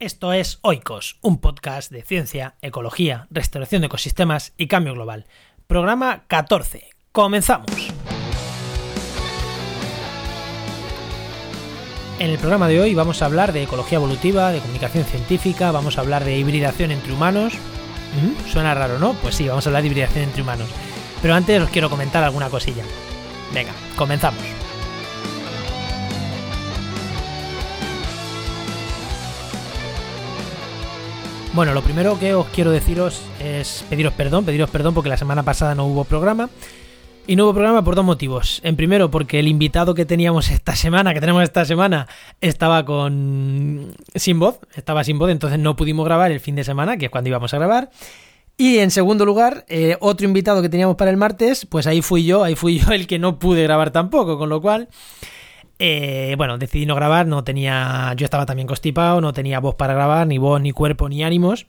Esto es Oikos, un podcast de ciencia, ecología, restauración de ecosistemas y cambio global. Programa 14. Comenzamos. En el programa de hoy vamos a hablar de ecología evolutiva, de comunicación científica, vamos a hablar de hibridación entre humanos. ¿Mm? Suena raro, ¿no? Pues sí, vamos a hablar de hibridación entre humanos. Pero antes os quiero comentar alguna cosilla. Venga, comenzamos. Bueno, lo primero que os quiero deciros es pediros perdón, pediros perdón porque la semana pasada no hubo programa. Y no hubo programa por dos motivos. En primero, porque el invitado que teníamos esta semana, que tenemos esta semana, estaba con. sin voz. Estaba sin voz, entonces no pudimos grabar el fin de semana, que es cuando íbamos a grabar. Y en segundo lugar, eh, otro invitado que teníamos para el martes, pues ahí fui yo, ahí fui yo el que no pude grabar tampoco, con lo cual. Eh, bueno, decidí no grabar, no tenía. Yo estaba también constipado, no tenía voz para grabar, ni voz, ni cuerpo, ni ánimos.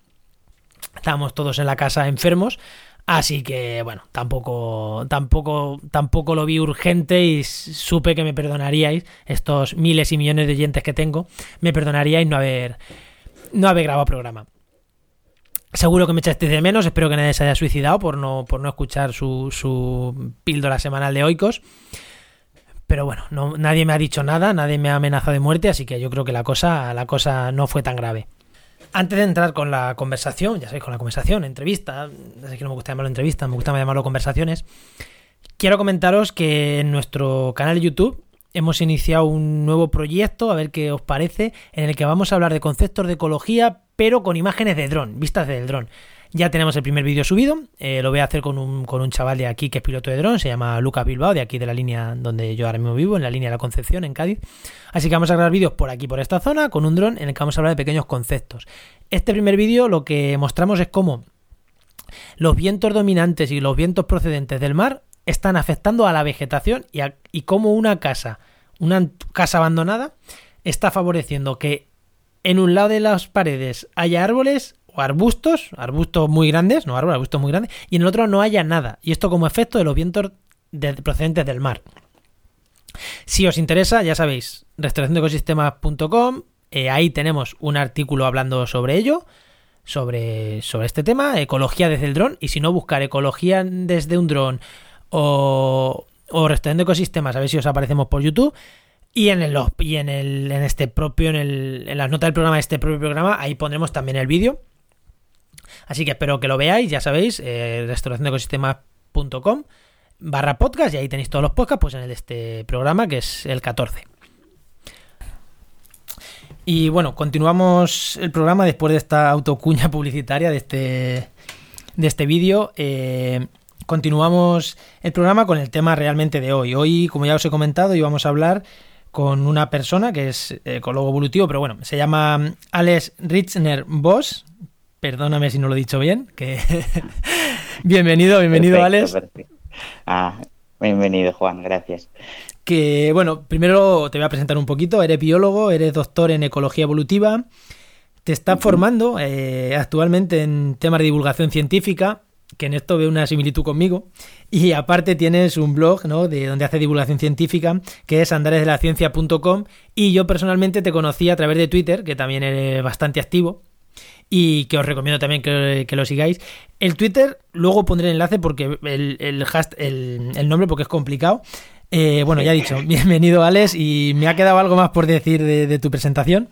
Estábamos todos en la casa enfermos. Así que, bueno, tampoco, tampoco, tampoco lo vi urgente y supe que me perdonaríais, estos miles y millones de oyentes que tengo, me perdonaríais no haber, no haber grabado programa. Seguro que me echasteis de menos, espero que nadie se haya suicidado por no, por no escuchar su, su píldora semanal de oicos. Pero bueno, no, nadie me ha dicho nada, nadie me ha amenazado de muerte, así que yo creo que la cosa, la cosa no fue tan grave. Antes de entrar con la conversación, ya sabéis, con la conversación, entrevista, sé que no me gusta llamarlo entrevista, me gusta llamarlo conversaciones, quiero comentaros que en nuestro canal de YouTube hemos iniciado un nuevo proyecto, a ver qué os parece, en el que vamos a hablar de conceptos de ecología, pero con imágenes de dron, vistas del dron. Ya tenemos el primer vídeo subido, eh, lo voy a hacer con un, con un chaval de aquí que es piloto de dron, se llama Lucas Bilbao, de aquí de la línea donde yo ahora mismo vivo, en la línea de la Concepción, en Cádiz. Así que vamos a grabar vídeos por aquí, por esta zona, con un dron en el que vamos a hablar de pequeños conceptos. Este primer vídeo lo que mostramos es cómo los vientos dominantes y los vientos procedentes del mar están afectando a la vegetación y, y cómo una casa, una casa abandonada, está favoreciendo que en un lado de las paredes haya árboles o arbustos, arbustos muy grandes, no árboles, arbustos muy grandes, y en el otro no haya nada. Y esto como efecto de los vientos de, procedentes del mar. Si os interesa, ya sabéis, restauraciondeecosistemas.com, eh, ahí tenemos un artículo hablando sobre ello, sobre, sobre este tema, ecología desde el dron, y si no, buscar ecología desde un dron o, o restauración de ecosistemas, a ver si os aparecemos por YouTube. Y en el y en el en este propio en, el, en las notas del programa de este propio programa ahí pondremos también el vídeo Así que espero que lo veáis, ya sabéis, eh, restauraciondeecosistemas.com barra podcast y ahí tenéis todos los podcasts, pues en el de este programa que es el 14. Y bueno, continuamos el programa después de esta autocuña publicitaria de este, de este vídeo. Eh, continuamos el programa con el tema realmente de hoy. Hoy, como ya os he comentado, íbamos a hablar con una persona que es ecólogo evolutivo, pero bueno, se llama Alex Richner Boss, Perdóname si no lo he dicho bien. Que... bienvenido, bienvenido, Alex. Ah, bienvenido, Juan, gracias. Que bueno, primero te voy a presentar un poquito. Eres biólogo, eres doctor en ecología evolutiva. Te estás formando eh, actualmente en temas de divulgación científica, que en esto veo una similitud conmigo. Y aparte tienes un blog, ¿no? De donde hace divulgación científica, que es andaresdelaciencia.com. Y yo personalmente te conocí a través de Twitter, que también eres bastante activo y que os recomiendo también que, lo sigáis. El Twitter, luego pondré el enlace porque el, el, el, nombre porque es complicado. Eh, bueno, ya he dicho, bienvenido Alex y me ha quedado algo más por decir de, tu presentación.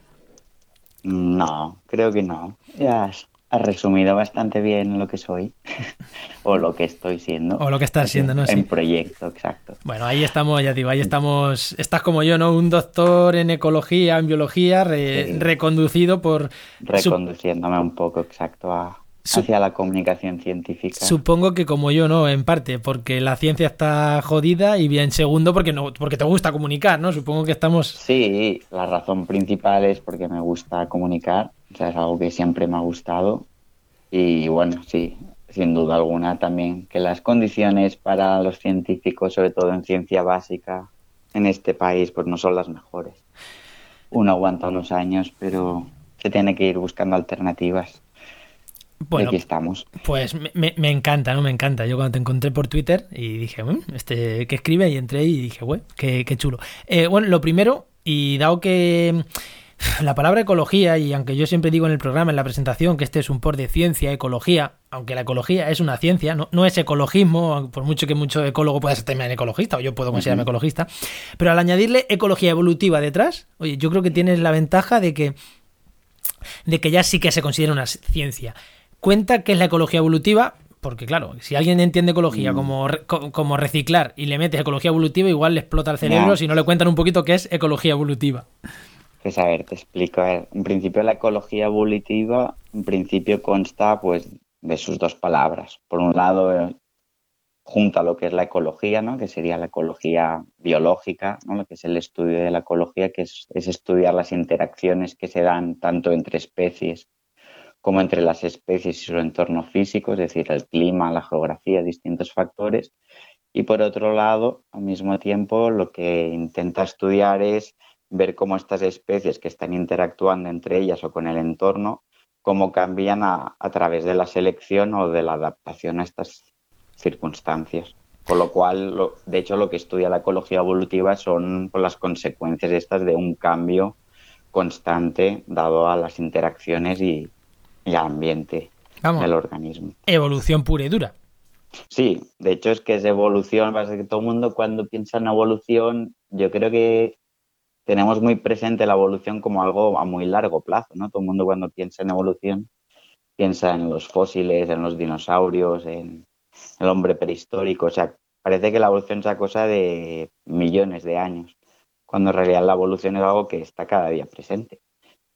No, creo que no. Ya has resumido bastante bien lo que soy o lo que estoy siendo. O lo que estás siendo, ¿no? En proyecto, exacto. Bueno, ahí estamos, ya digo, ahí estamos. Estás como yo, ¿no? Un doctor en ecología, en biología, reconducido por. Reconduciéndome un poco, exacto, a, hacia la comunicación científica. Supongo que como yo, ¿no? En parte, porque la ciencia está jodida y bien segundo porque no, porque te gusta comunicar, ¿no? Supongo que estamos. Sí, la razón principal es porque me gusta comunicar o sea, es algo que siempre me ha gustado. Y bueno, sí, sin duda alguna también que las condiciones para los científicos, sobre todo en ciencia básica, en este país, pues no son las mejores. Uno aguanta unos años, pero se tiene que ir buscando alternativas. Bueno, aquí estamos. Pues me, me, encanta, ¿no? Me encanta. Yo cuando te encontré por Twitter y dije, bueno, este, ¿qué escribe? Y entré y dije, güey, qué, qué chulo. Eh, bueno, lo primero, y dado que la palabra ecología, y aunque yo siempre digo en el programa, en la presentación, que este es un por de ciencia, ecología, aunque la ecología es una ciencia, no, es ecologismo, por mucho que mucho ecólogo pueda ser también ecologista, o yo puedo considerarme ecologista, pero al añadirle ecología evolutiva detrás, oye, yo creo que tienes la ventaja de que, de que ya sí que se considera una ciencia. Cuenta que es la ecología evolutiva, porque claro, si alguien entiende ecología mm. como, como reciclar y le metes ecología evolutiva, igual le explota el cerebro si no le cuentan un poquito qué es ecología evolutiva. Pues a ver, te explico. en principio la ecología evolutiva, en principio consta pues de sus dos palabras. Por un lado, eh, junta lo que es la ecología, ¿no? que sería la ecología biológica, ¿no? lo que es el estudio de la ecología, que es, es estudiar las interacciones que se dan tanto entre especies como entre las especies y su entorno físico, es decir, el clima, la geografía, distintos factores. Y por otro lado, al mismo tiempo, lo que intenta estudiar es ver cómo estas especies que están interactuando entre ellas o con el entorno, cómo cambian a, través de la selección o de la adaptación a estas circunstancias. Con lo cual, de hecho, lo que estudia la ecología evolutiva son las consecuencias estas de un cambio constante dado a las interacciones y, al ambiente del organismo. Evolución pura y dura. Sí, de hecho es que es evolución, que todo el mundo cuando piensa en evolución, yo creo que tenemos muy presente la evolución como algo a muy largo plazo, ¿no? Todo el mundo cuando piensa en evolución piensa en los fósiles, en los dinosaurios, en el hombre prehistórico, o sea, parece que la evolución es cosa de millones de años, cuando en realidad la evolución es algo que está cada día presente.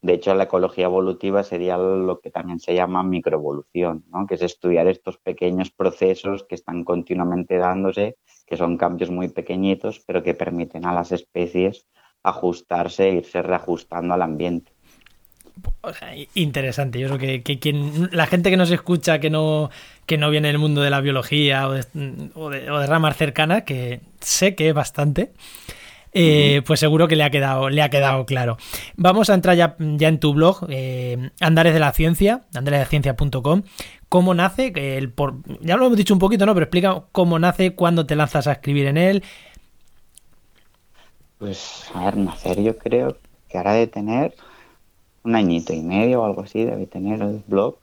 De hecho, la ecología evolutiva sería lo que también se llama microevolución, ¿no? que es estudiar estos pequeños procesos que están continuamente dándose, que son cambios muy pequeñitos, pero que permiten a las especies ajustarse e irse reajustando al ambiente. interesante. Yo creo que, quien, la gente que nos escucha, que no, que no viene del mundo de la biología o de, ramas cercanas, que sé que es bastante, eh, pues seguro que le ha quedado, le ha quedado claro. Vamos a entrar ya, ya en tu blog, eh, Andares de la Ciencia, andaresdelaciencia.com. ¿Cómo nace? El por, ya lo hemos dicho un poquito, ¿no? Pero explica cómo nace, cuándo te lanzas a escribir en él pues, a ver, nacer yo creo que ahora de tener un añito y medio o algo así, debe tener el blog.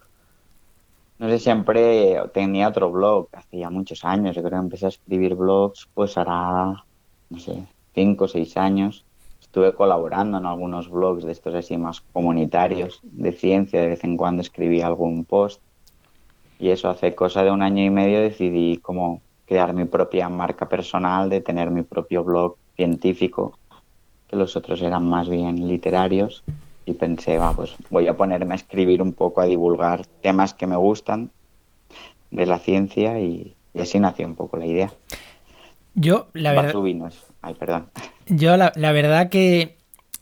No sé, siempre tenía otro blog, hace ya muchos años. Yo creo que empecé a escribir blogs, pues hará, no sé, cinco o seis años. Estuve colaborando en algunos blogs de estos así más comunitarios de ciencia. De vez en cuando escribí algún post. Y eso hace cosa de un año y medio decidí como crear mi propia marca personal, de tener mi propio blog científico, que los otros eran más bien literarios, y pensé, va, pues voy a ponerme a escribir un poco, a divulgar temas que me gustan de la ciencia y, así nació un poco la idea. Yo, la verdad... Ay, perdón. Yo, la, la verdad que,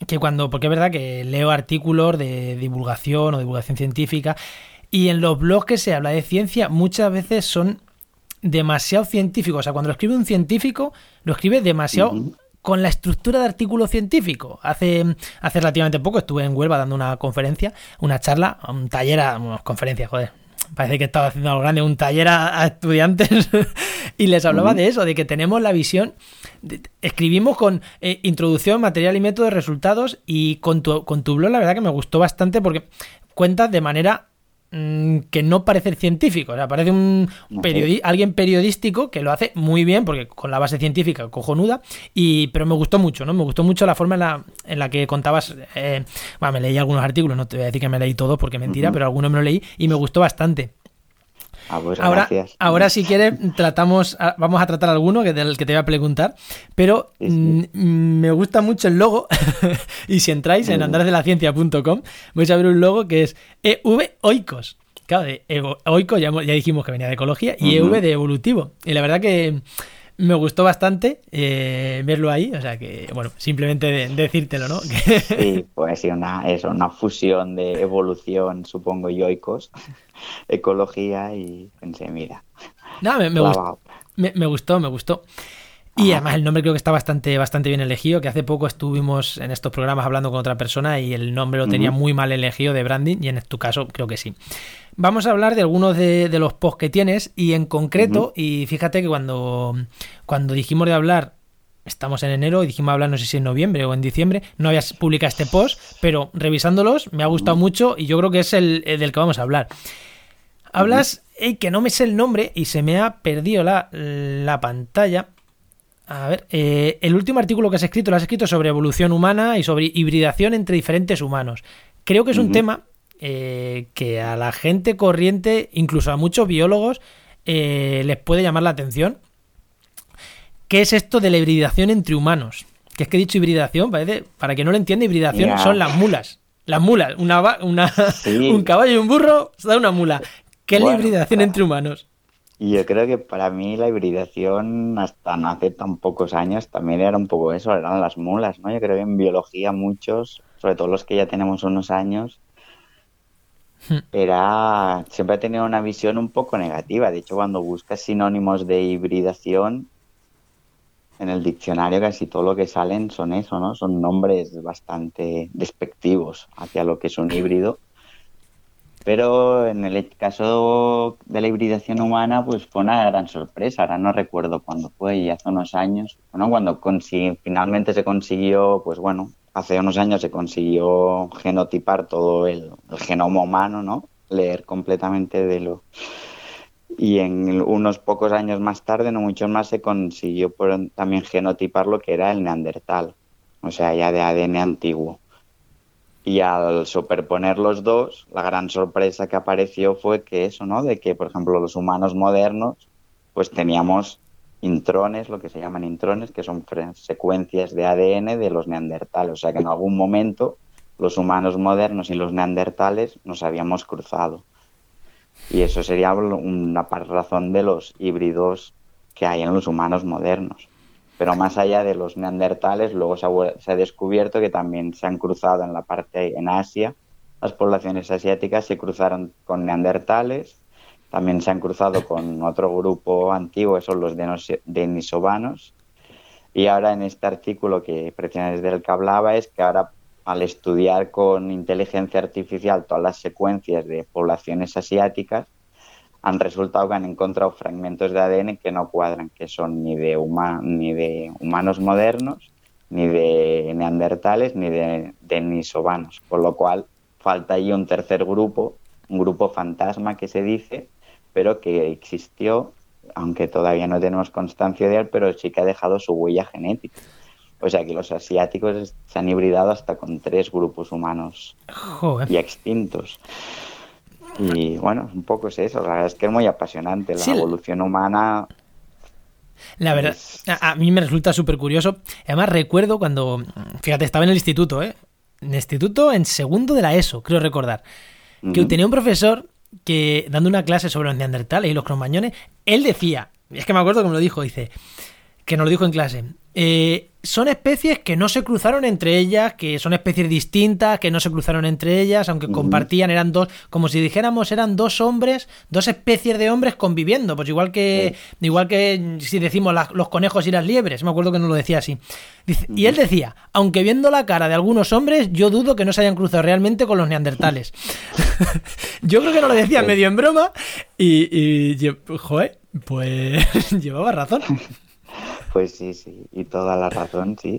que cuando, porque es verdad que leo artículos de divulgación o divulgación científica, y en los blogs que se habla de ciencia muchas veces son demasiado científicos. O sea, cuando lo escribe un científico, lo escribe demasiado con la estructura de artículo científico. Hace, hace relativamente poco estuve en Huelva dando una conferencia, una charla, un taller, una conferencia, joder. Parece que estaba haciendo algo grande, un taller a, estudiantes y les hablaba de eso, de que tenemos la visión, escribimos con eh, introducción, material y método de resultados y con tu, con tu blog la verdad que me gustó bastante porque cuentas de manera que no parece científico, o sea, parece un alguien periodístico que lo hace muy bien, porque con la base científica cojonuda, y, pero me gustó mucho, ¿no? Me gustó mucho la forma en la, en la que contabas, eh, bueno, me leí algunos artículos, no te voy a decir que me leí todo porque mentira, pero algunos me lo leí y me gustó bastante. Ah, pues ahora, ahora si quieres, tratamos, vamos a tratar alguno que del que te voy a preguntar, pero mm, me gusta mucho el logo. Y si entráis en andaresdelaciencia.com vais a ver un logo que es EV Oikos. Claro, de Oikos ya, ya, dijimos que venía de ecología y EV de evolutivo. Y la verdad que me gustó bastante eh, verlo ahí, o sea que, bueno, simplemente decírtelo, ¿no? sí, pues sí, una, es una fusión de evolución, supongo, y oikos, ecología, y pensé, mira. No, me, gustó, me, gustó, me gustó. Y además el nombre creo que está bastante, bastante bien elegido, que hace poco estuvimos en estos programas hablando con otra persona y el nombre lo tenía muy mal elegido de branding y en tu caso creo que sí. Vamos a hablar de algunos de, los posts que tienes y en concreto, y fíjate que cuando, cuando dijimos de hablar estamos en enero y dijimos hablar no sé si en noviembre o en diciembre, no habías publicado este post, pero revisándolos me ha gustado mucho y yo creo que es el, del que vamos a hablar. Hablas, que no me sé el nombre y se me ha perdido la, la pantalla. A ver, eh, el último artículo que has escrito lo has escrito sobre evolución humana y sobre hibridación entre diferentes humanos. Creo que es un tema eh, que a la gente corriente, incluso a muchos biólogos, eh, les puede llamar la atención. ¿Qué es esto de la hibridación entre humanos? Que es que he dicho hibridación, parece, para que no lo entienda, hibridación son las mulas. Las mulas, una, una un caballo y un burro se da una mula. ¿Qué es la hibridación entre humanos? Yo creo que para mí la hibridación hasta no hace tan pocos años también era un poco eso, eran las mulas, ¿no? Yo creo que en biología muchos, sobre todo los que ya tenemos unos años. Era siempre ha tenido una visión un poco negativa. De hecho, cuando buscas sinónimos de hibridación, en el diccionario casi todo lo que salen son eso, ¿no? Son nombres bastante despectivos hacia lo que es un híbrido. Pero en el caso de la hibridación humana, pues fue una gran sorpresa. Ahora no recuerdo cuándo fue, y hace unos años, bueno, cuando finalmente se consiguió, pues bueno, hace unos años se consiguió genotipar todo el, genoma humano, ¿no? Leer completamente de lo y en unos pocos años más tarde, no muchos más, se consiguió también genotipar lo que era el neandertal, o sea, ya de ADN antiguo. Y al superponer los dos, la gran sorpresa que apareció fue que eso, ¿no? De que, por ejemplo, los humanos modernos, pues teníamos intrones, lo que se llaman intrones, que son secuencias de ADN de los neandertales. O sea que en algún momento los humanos modernos y los neandertales nos habíamos cruzado. Y eso sería una razón de los híbridos que hay en los humanos modernos. Pero más allá de los neandertales, luego se ha, descubierto que también se han cruzado en la parte en Asia. Las poblaciones asiáticas se cruzaron con neandertales, también se han cruzado con otro grupo antiguo, que son los denisovanos. Y ahora en este artículo que precisamente del que hablaba es que ahora al estudiar con inteligencia artificial todas las secuencias de poblaciones asiáticas, han resultado que han encontrado fragmentos de ADN que no cuadran, que son ni de, ni de humanos modernos, ni de neandertales, ni de denisovanos, con lo cual falta ahí un tercer grupo, un grupo fantasma que se dice, pero que existió, aunque todavía no tenemos constancia de él, pero sí que ha dejado su huella genética. O sea que los asiáticos se han hibridado hasta con tres grupos humanos y extintos. Y bueno, un poco es eso. La verdad es que es muy apasionante. La evolución humana la verdad, a, mí me resulta súper curioso. Además, recuerdo cuando, fíjate, estaba en el instituto, ¿eh? En el instituto, en segundo de la ESO, creo recordar, que tenía un profesor que, dando una clase sobre los neandertales y los cromañones, él decía, es que me acuerdo que me lo dijo, dice, que nos lo dijo en clase, eh, son especies que no se cruzaron entre ellas, que son especies distintas, que no se cruzaron entre ellas, aunque compartían, eran dos, como si dijéramos, eran dos hombres, dos especies de hombres conviviendo, pues igual que, igual que si decimos los conejos y las liebres, me acuerdo que no lo decía así. y él decía, aunque viendo la cara de algunos hombres, yo dudo que no se hayan cruzado realmente con los neandertales. yo creo que no lo decía medio en broma y, y joder, pues llevaba razón. Pues sí, sí, y toda la razón, sí.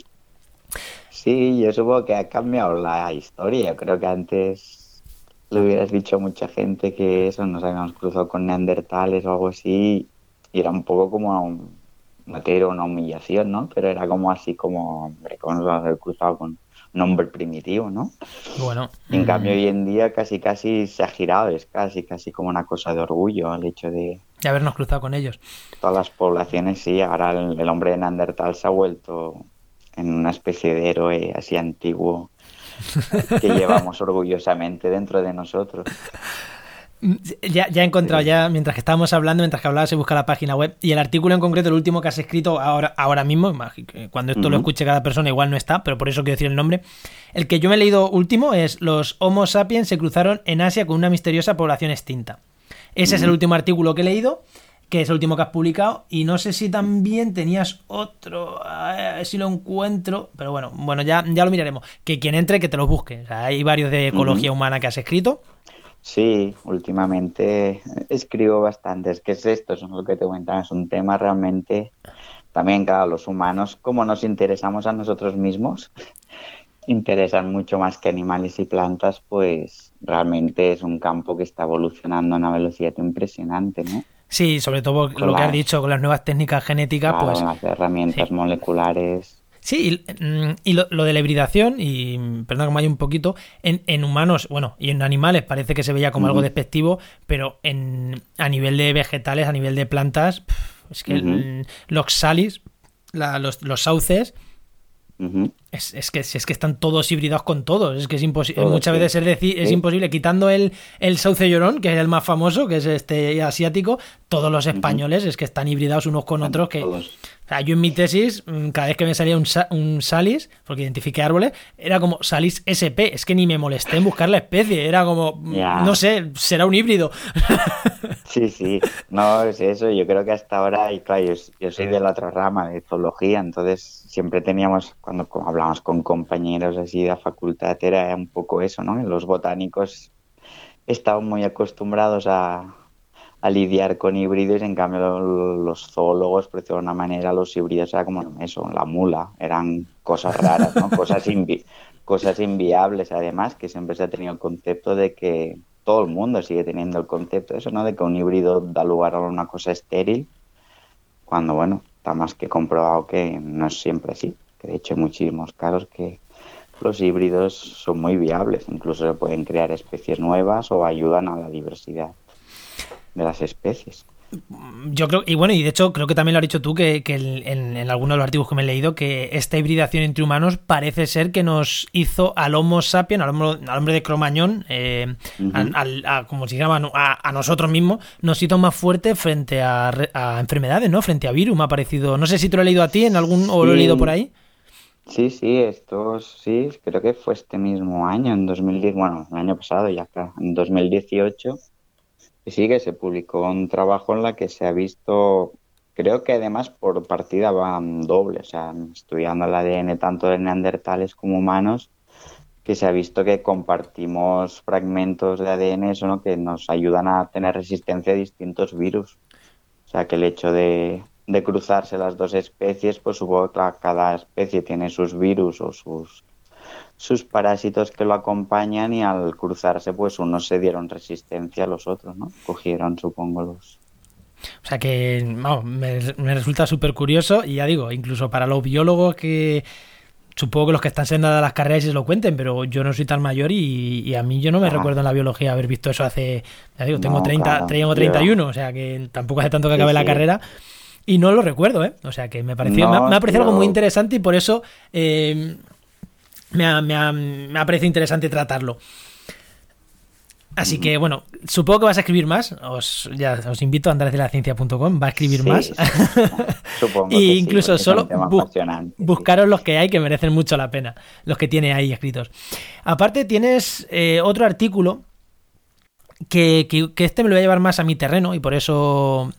Sí, yo supongo que ha cambiado la historia. Creo que antes le hubieras dicho a mucha gente que eso, nos habíamos cruzado con neandertales o algo así, y era un poco como un, no una humillación, ¿no? Pero era como así como, hombre, ¿cómo nos vamos a haber cruzado con un hombre primitivo, ¿no? Bueno. en cambio, hoy en día casi casi se ha girado, es casi casi como una cosa de orgullo el hecho de, de habernos cruzado con ellos. Todas las poblaciones, sí. Ahora el, hombre de Neandertal se ha vuelto en una especie de héroe así antiguo que llevamos orgullosamente dentro de nosotros. Ya, ya he encontrado, ya mientras que estábamos hablando, mientras que hablabas, se busca la página web y el artículo en concreto, el último que has escrito ahora, ahora mismo, cuando esto lo escuche cada persona igual no está, pero por eso quiero decir el nombre. El que yo me he leído último es Los Homo sapiens se cruzaron en Asia con una misteriosa población extinta. Ese es el último artículo que he leído, que es el último que has publicado. Y no sé si también tenías otro, a ver si lo encuentro. Pero bueno, bueno, ya, ya lo miraremos. Que quien entre, que te los busque. hay varios de ecología humana que has escrito. Sí, últimamente escribo bastante. Es que es esto, es lo que te comentaba. Es un tema realmente también, claro, los humanos, como nos interesamos a nosotros mismos, interesan mucho más que animales y plantas, pues realmente es un campo que está evolucionando a una velocidad impresionante, ¿no? Sí, sobre todo lo que has dicho con las nuevas técnicas genéticas, pues... Las herramientas moleculares. Sí, y, mm, lo, de la hibridación, y perdón que me haya un poquito, en, humanos, bueno, y en animales parece que se veía como algo despectivo, pero en, a nivel de vegetales, a nivel de plantas, es que los salis, los, los sauces, es, que, es que están todos hibridados con todos. Es que es imposible. Muchas veces es, decir, es imposible. Quitando el, el sauce llorón, que es el más famoso, que es este asiático, todos los españoles es que están hibridados unos con otros. Que, yo en mi tesis, mm, cada vez que me salía un, un salis, porque identifiqué árboles, era como salis SP. Es que ni me molesté en buscar la especie. Era como, mm, no sé, será un híbrido. Sí, sí. No, es eso. Yo creo que hasta ahora, y claro, yo, soy de la otra rama, de zoología, entonces siempre teníamos, cuando hablamos con compañeros así de la facultad, era un poco eso, ¿no? Los botánicos estaban muy acostumbrados a, a lidiar con híbridos, en cambio los zoólogos, por decirlo de una manera, los híbridos era como eso, la mula, eran cosas raras, ¿no? cosas, inviables, además, que siempre se ha tenido el concepto de que todo el mundo sigue teniendo el concepto de eso, ¿no? De que un híbrido da lugar a una cosa estéril, cuando, bueno, está más que comprobado que no es siempre así, que de hecho hay muchísimos casos que los híbridos son muy viables, incluso se pueden crear especies nuevas o ayudan a la diversidad de las especies. Yo creo, y bueno, y de hecho creo que también lo has dicho tú, que, en, algunos de los artículos que me he leído, que esta hibridación entre humanos parece ser que nos hizo al Homo sapiens, al hombre, de Cromañón, eh, como si llaman, a, nosotros mismos, nos hizo más fuerte frente a, enfermedades, ¿no? Frente a virus, me ha parecido. No sé si te lo he leído a ti en algún, o lo he leído por ahí. Sí, sí, esto sí, creo que fue este mismo año, en 2010, bueno, el año pasado ya acá, en 2018 sí que se publicó un trabajo en la que se ha visto, creo que además por partida van doble, o sea, estudiando el ADN tanto de neandertales como humanos, que se ha visto que compartimos fragmentos de ADN eso, ¿no? que nos ayudan a tener resistencia a distintos virus. O sea, que el hecho de, de cruzarse las dos especies, pues supongo que cada especie tiene sus virus o sus sus parásitos que lo acompañan y al cruzarse pues unos se dieron resistencia a los otros, ¿no? Cogieron, supongo, los... O sea que, vamos, me, resulta súper curioso y ya digo, incluso para los biólogos que supongo que los que están sentados a las carreras se lo cuenten, pero yo no soy tan mayor y, a mí yo no me recuerdo en la biología haber visto eso hace, ya digo, tengo, 30, tengo 31, o sea que tampoco hace tanto que acabe la carrera. Y no lo recuerdo, ¿eh? O sea que me pareció, me, ha parecido algo muy interesante y por eso eh, me ha, me, parecido interesante tratarlo. Así que bueno, supongo que vas a escribir más. Os, ya, os invito a andar de la ciencia.com, va a escribir más. supongo. y incluso solo buscaros los que hay que merecen mucho la pena, los que tiene ahí escritos. Aparte, tienes eh, otro artículo que, que, este me lo voy a llevar más a mi terreno y por eso,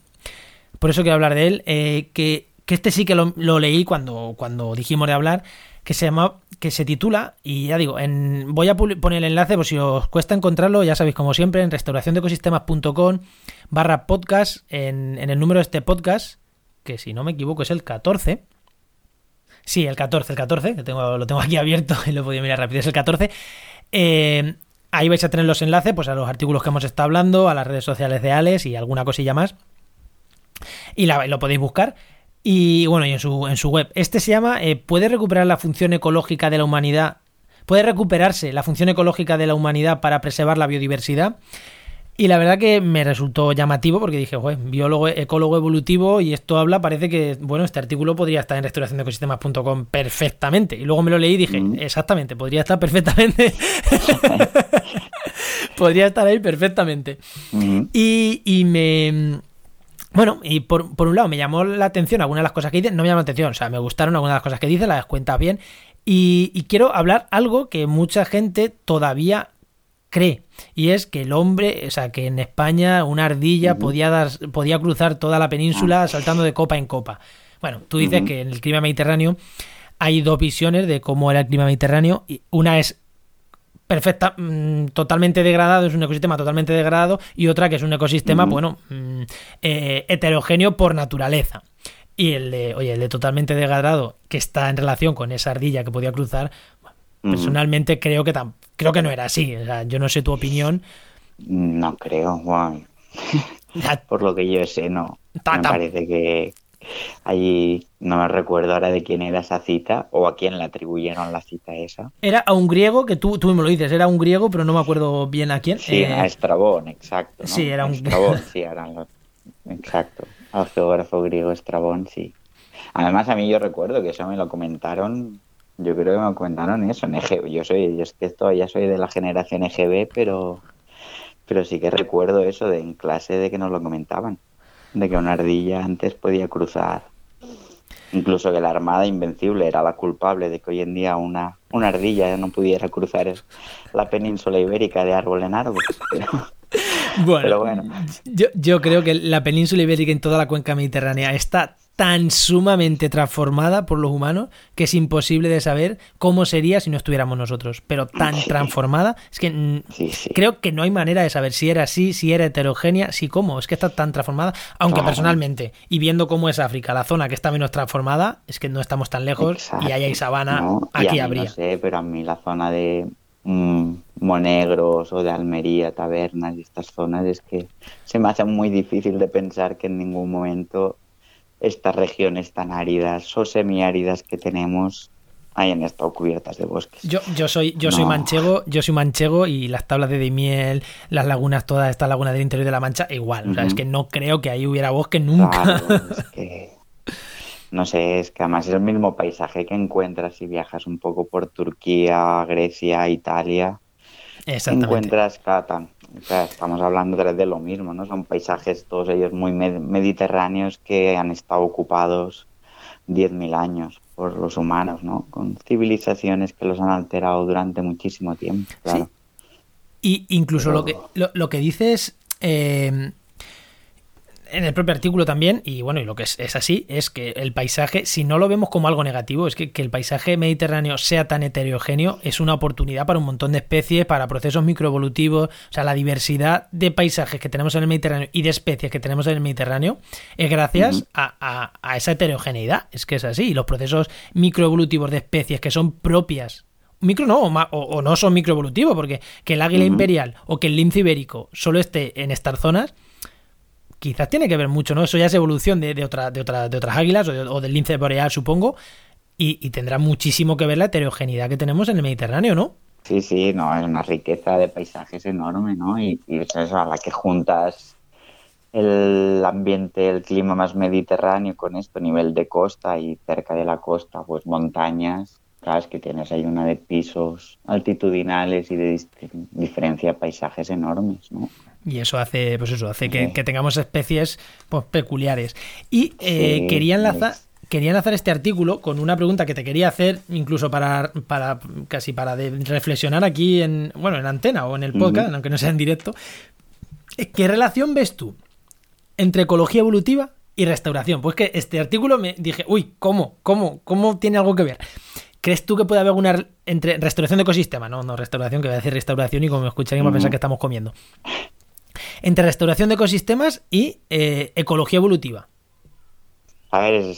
por eso quiero hablar de él. Eh, que, que, este sí que lo, leí cuando, cuando dijimos de hablar que se llama que se titula y ya digo en, voy a poner el enlace por si os cuesta encontrarlo ya sabéis como siempre en restauraciondecosistemas.com barra podcast en, el número de este podcast que si no me equivoco es el 14 sí el 14 el 14 que tengo, lo tengo aquí abierto y lo podía mirar rápido es el 14 eh, ahí vais a tener los enlaces pues a los artículos que hemos estado hablando a las redes sociales de Alex y alguna cosilla más. Y lo podéis buscar y bueno, y en su, en su web. Este se llama eh, ¿Puede recuperar la función ecológica de la humanidad? ¿Puede recuperarse la función ecológica de la humanidad para preservar la biodiversidad? Y la verdad que me resultó llamativo porque dije, joder, biólogo, ecólogo evolutivo y esto habla, parece que, bueno, este artículo podría estar en restauraciondeecosistemas.com perfectamente. Y luego me lo leí y dije, mm. exactamente, podría estar perfectamente. podría estar ahí perfectamente. Mm. y, y me, bueno, y por, un lado me llamó la atención algunas de las cosas que dice, no me llamó la atención, o sea, me gustaron algunas de las cosas que dice, las cuenta bien, y, quiero hablar algo que mucha gente todavía cree, y es que el hombre, o sea, que en España una ardilla podía, dar, podía cruzar toda la península ah. saltando de copa en copa. Bueno, tú dices que en el clima mediterráneo hay dos visiones de cómo era el clima mediterráneo, y una es perfecta, mm, totalmente degradado, es un ecosistema totalmente degradado, y otra que es un ecosistema, bueno, mm, eh, heterogéneo por naturaleza. Y el de, oye, el de totalmente degradado, que está en relación con esa ardilla que podía cruzar, personalmente creo que creo que no era así. O sea, yo no sé tu opinión. No creo, Juan. Por lo que yo sé, no. me parece que allí no me recuerdo ahora de quién era esa cita o a quién le atribuyeron la cita esa. Era a un griego, que tú, tú me lo dices, era un griego, pero no me acuerdo bien a quién. Sí, a eh, Estrabón, exacto. Sí, era un Estrabón, sí, era exacto. Al geógrafo griego Estrabón, sí. Además, a mí yo recuerdo que eso me lo comentaron, yo creo que me comentaron eso en EGB. Yo soy, yo es que todavía soy de la generación EGB, pero pero sí que recuerdo eso de en clase de que nos lo comentaban, de que una ardilla antes podía cruzar. Incluso que la Armada Invencible era la culpable de que hoy en día una, una ardilla no pudiera cruzar la península ibérica de árbol en árbol. Bueno, bueno. Yo, yo creo que la península ibérica en toda la cuenca mediterránea está tan sumamente transformada por los humanos que es imposible de saber cómo sería si no estuviéramos nosotros. Pero tan transformada, es que creo que no hay manera de saber si era así, si era heterogénea, si cómo. Es que está tan transformada, aunque personalmente, y viendo cómo es África, la zona que está menos transformada, es que no estamos tan lejos y ahí hay sabana, aquí habría. No sé, pero a mí la zona de mm, Monegros o de Almería, Tabernas y estas zonas es que se me hace muy difícil de pensar que en ningún momento estas regiones tan áridas o semiáridas que tenemos hayan estado cubiertas de bosques. Yo, yo soy, yo soy manchego, yo soy manchego y las tablas de Dimiel, las lagunas, todas estas lagunas del interior de la Mancha, igual. o sea, es que no creo que ahí hubiera bosque nunca. no sé, es que además es el mismo paisaje que encuentras si viajas un poco por Turquía, Grecia, Italia. Encuentras Catan estamos hablando de lo mismo, ¿no? Son paisajes todos ellos muy mediterráneos que han estado ocupados 10.000 años por los humanos, ¿no? Con civilizaciones que los han alterado durante muchísimo tiempo, claro. Y incluso lo que lo, que dices eh, en el propio artículo también, y bueno, y lo que es, así, es que el paisaje, si no lo vemos como algo negativo, es que, que, el paisaje mediterráneo sea tan heterogéneo, es una oportunidad para un montón de especies, para procesos microevolutivos, o sea, la diversidad de paisajes que tenemos en el Mediterráneo y de especies que tenemos en el Mediterráneo es gracias a, esa heterogeneidad, es que es así, y los procesos microevolutivos de especies que son propias micro no, o, no son microevolutivos, porque que el águila imperial o que el lince ibérico solo esté en estas zonas, quizás tiene que ver mucho, ¿no? Eso ya es evolución de, de, otra, de, otra, de otras águilas o, del lince boreal, supongo, y, tendrá muchísimo que ver la heterogeneidad que tenemos en el Mediterráneo, ¿no? Sí, sí, no, es una riqueza de paisajes enorme, ¿no? Y, y es eso, a la que juntas el ambiente, el clima más mediterráneo con esto, nivel de costa y cerca de la costa, pues montañas, claro, es que tienes ahí una de pisos altitudinales y de diferencia de paisajes enormes, ¿no? Y eso hace, pues eso, hace que, tengamos especies pues, peculiares. Y eh, quería enlazar. Quería enlazar este artículo con una pregunta que te quería hacer, incluso para, para casi para reflexionar aquí en, bueno, en antena o en el podcast, aunque no sea en directo. ¿Qué relación ves tú entre ecología evolutiva y restauración? Pues que este artículo me dije, uy, ¿cómo? ¿Cómo? ¿Cómo tiene algo que ver? ¿Crees tú que puede haber alguna entre restauración de ecosistema? No, no, restauración, que voy a decir restauración y como me escuchan, va a pensar que estamos comiendo entre restauración de ecosistemas y eh, ecología evolutiva? A ver,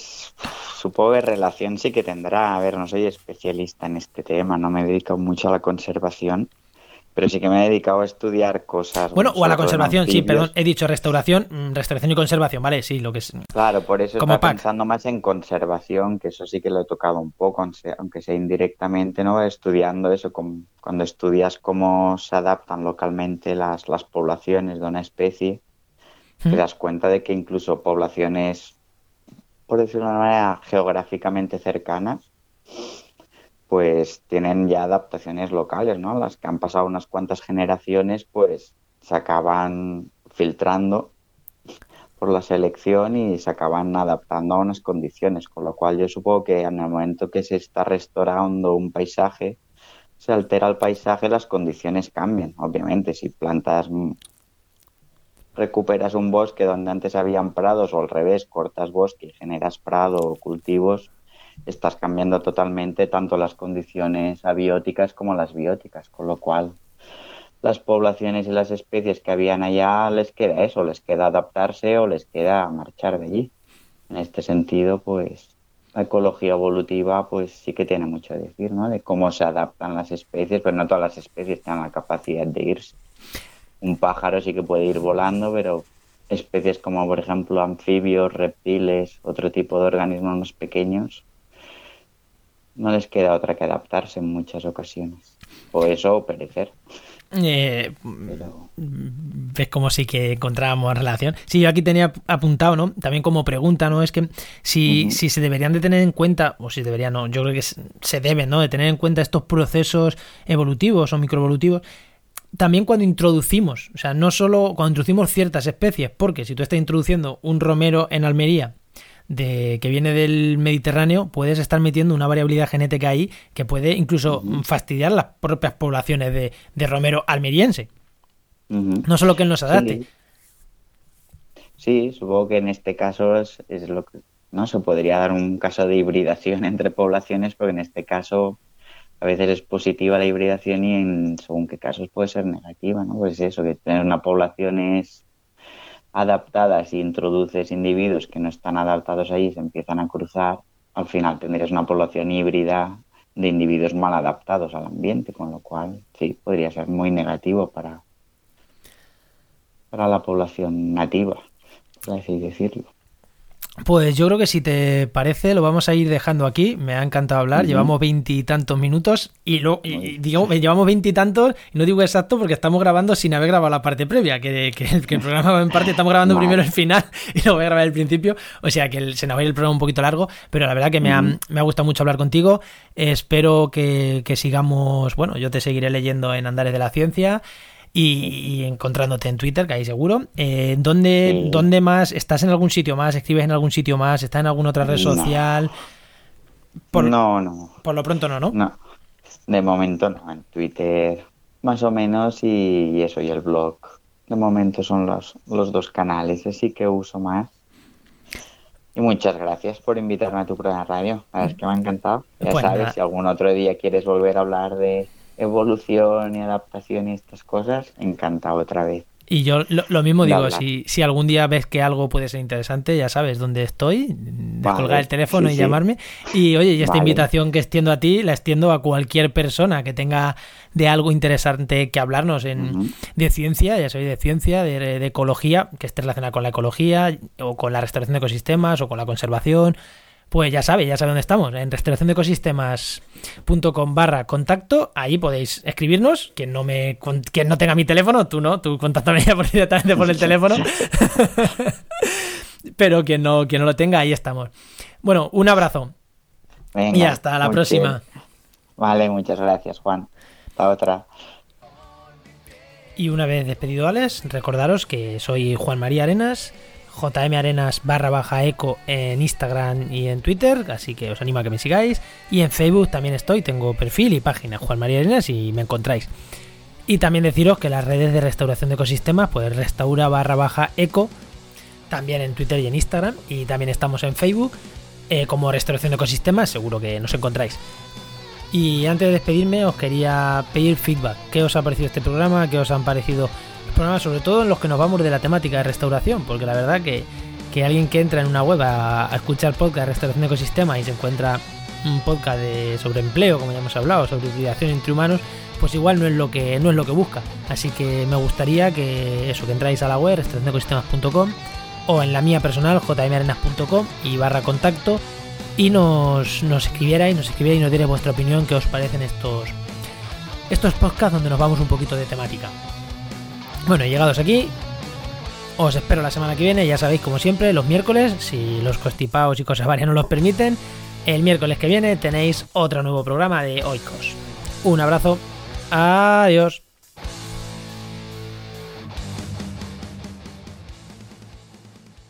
supongo que relación sí que tendrá. A ver, no soy especialista en este tema, no me he dedicado mucho a la conservación, pero sí que me he dedicado a estudiar cosas. Bueno, o a la conservación, sí, perdón, he dicho restauración, mm, restauración y conservación, ¿vale? Sí, lo que es. Claro, por eso estoy pensando más en conservación, que eso sí que lo he tocado un poco, aunque sea indirectamente, ¿no? Estudiando eso, cuando estudias cómo se adaptan localmente las, las poblaciones de una especie, te das cuenta de que incluso poblaciones, por decirlo de una manera, geográficamente cercanas, pues tienen ya adaptaciones locales, ¿no? Las que han pasado unas cuantas generaciones, pues se acaban filtrando por la selección y se acaban adaptando a unas condiciones, con lo cual yo supongo que en el momento que se está restaurando un paisaje, se altera el paisaje, las condiciones cambian. Obviamente, si plantas, recuperas un bosque donde antes habían prados o al revés, cortas bosque y generas prado o cultivos, estás cambiando totalmente tanto las condiciones abióticas como las bióticas, con lo cual las poblaciones y las especies que habían allá les queda eso, les queda adaptarse o les queda marchar de allí. en este sentido, pues la ecología evolutiva pues sí que tiene mucho que decir, ¿no? De cómo se adaptan las especies, pero no todas las especies tienen la capacidad de irse. Un pájaro sí que puede ir volando, pero especies como por ejemplo anfibios, reptiles, otro tipo de organismos más pequeños, no les queda otra que adaptarse en muchas ocasiones. O eso o perecer. Eh, ves como sí que encontrábamos relación. Sí, yo aquí tenía apuntado, ¿no? También como pregunta, ¿no? Es que si, si se deberían de tener en cuenta, o si deberían, no, yo creo que se deben, ¿no? De tener en cuenta estos procesos evolutivos o microevolutivos. También cuando introducimos, o sea, no solo cuando introducimos ciertas especies, porque si tú estás introduciendo un romero en Almería de, que viene del Mediterráneo, puedes estar metiendo una variabilidad genética ahí que puede incluso fastidiar las propias poblaciones de, de romero almeriense. No solo que él nos adapte. Sí. supongo que en este caso es, lo que no se podría dar un caso de hibridación entre poblaciones, porque en este caso a veces es positiva la hibridación y en según qué casos puede ser negativa, ¿no? Pues eso, que tener una población es adaptadas y introduces individuos que no están adaptados y se empiezan a cruzar, al final tendrías una población híbrida de individuos mal adaptados al ambiente, con lo cual sí, podría ser muy negativo para, para la población nativa, por así decirlo. Pues yo creo que si te parece lo vamos a ir dejando aquí. Me ha encantado hablar. Llevamos veintitantos minutos y, lo, y, llevamos veintitantos y no digo exacto porque estamos grabando sin haber grabado la parte previa, que, que, el programa en parte estamos grabando primero el final y luego voy a grabar el principio. O sea que se nos va a ir el programa un poquito largo, pero la verdad que me, ha, me ha gustado mucho hablar contigo. espero que, que sigamos, bueno, yo te seguiré leyendo en Andares de la Ciencia y, encontrándote en Twitter, que ahí seguro. Eh, ¿dónde, más? ¿Estás en algún sitio más? ¿Escribes en algún sitio más? ¿Estás en alguna otra red social? no, no. Por lo pronto no, ¿no? No. De momento no. En Twitter más o menos y, eso, y el blog. De momento son los, los dos canales, así que uso más. Y muchas gracias por invitarme a tu programa de radio. La verdad es que me ha encantado. Ya pues sabes, si algún otro día quieres volver a hablar de evolución y adaptación y estas cosas, encantado otra vez. Y yo lo, mismo digo, si, si, algún día ves que algo puede ser interesante, ya sabes dónde estoy, descolgar el teléfono y llamarme. Y oye, y esta invitación que extiendo a ti, la extiendo a cualquier persona que tenga de algo interesante que hablarnos en, de ciencia, ya soy de ciencia, de, de ecología, que esté relacionada con la ecología, o con la restauración de ecosistemas, o con la conservación, pues ya sabe, ya sabe dónde estamos, en restauraciondeecosistemas.com barra contacto, ahí podéis escribirnos, quien no me quien no tenga mi teléfono, tú no, tú contáctame ya por, directamente por el teléfono. Pero quien no, quien no lo tenga, ahí estamos. Bueno, un abrazo. y hasta la próxima. Vale, muchas gracias, Juan. Hasta otra. Y una vez despedido Alex, recordaros que soy Juan María Arenas jmarenas barra baja eco en Instagram y en Twitter, así que os animo a que me sigáis. Y en Facebook también estoy, tengo perfil y página Juan María Arenas y me encontráis. Y también deciros que las redes de restauración de ecosistemas, pues restaura barra baja eco, también en Twitter y en Instagram, y también estamos en Facebook eh, como restauración de ecosistemas, seguro que nos encontráis. Y antes de despedirme os quería pedir feedback. ¿Qué os ha parecido este programa? ¿Qué os han parecido programas, sobre todo en los que nos vamos de la temática de restauración, porque la verdad que, que alguien que entra en una web a, escuchar podcast de restauración de ecosistemas y se encuentra un podcast sobre empleo, como ya hemos hablado, sobre utilización entre humanos, pues igual no es lo que no es lo que busca. Así que me gustaría que eso, que entráis a la web restauracionecosistemas.com o en la mía personal jmarenas.com y barra contacto y nos, nos escribierais, nos escribierais y nos dierais vuestra opinión, qué os parecen estos estos podcasts donde nos vamos un poquito de temática. Bueno, llegados aquí, os espero la semana que viene, ya sabéis, como siempre, los miércoles, si los constipados y cosas varias no los permiten, el miércoles que viene tenéis otro nuevo programa de Oikos. Un abrazo, adiós.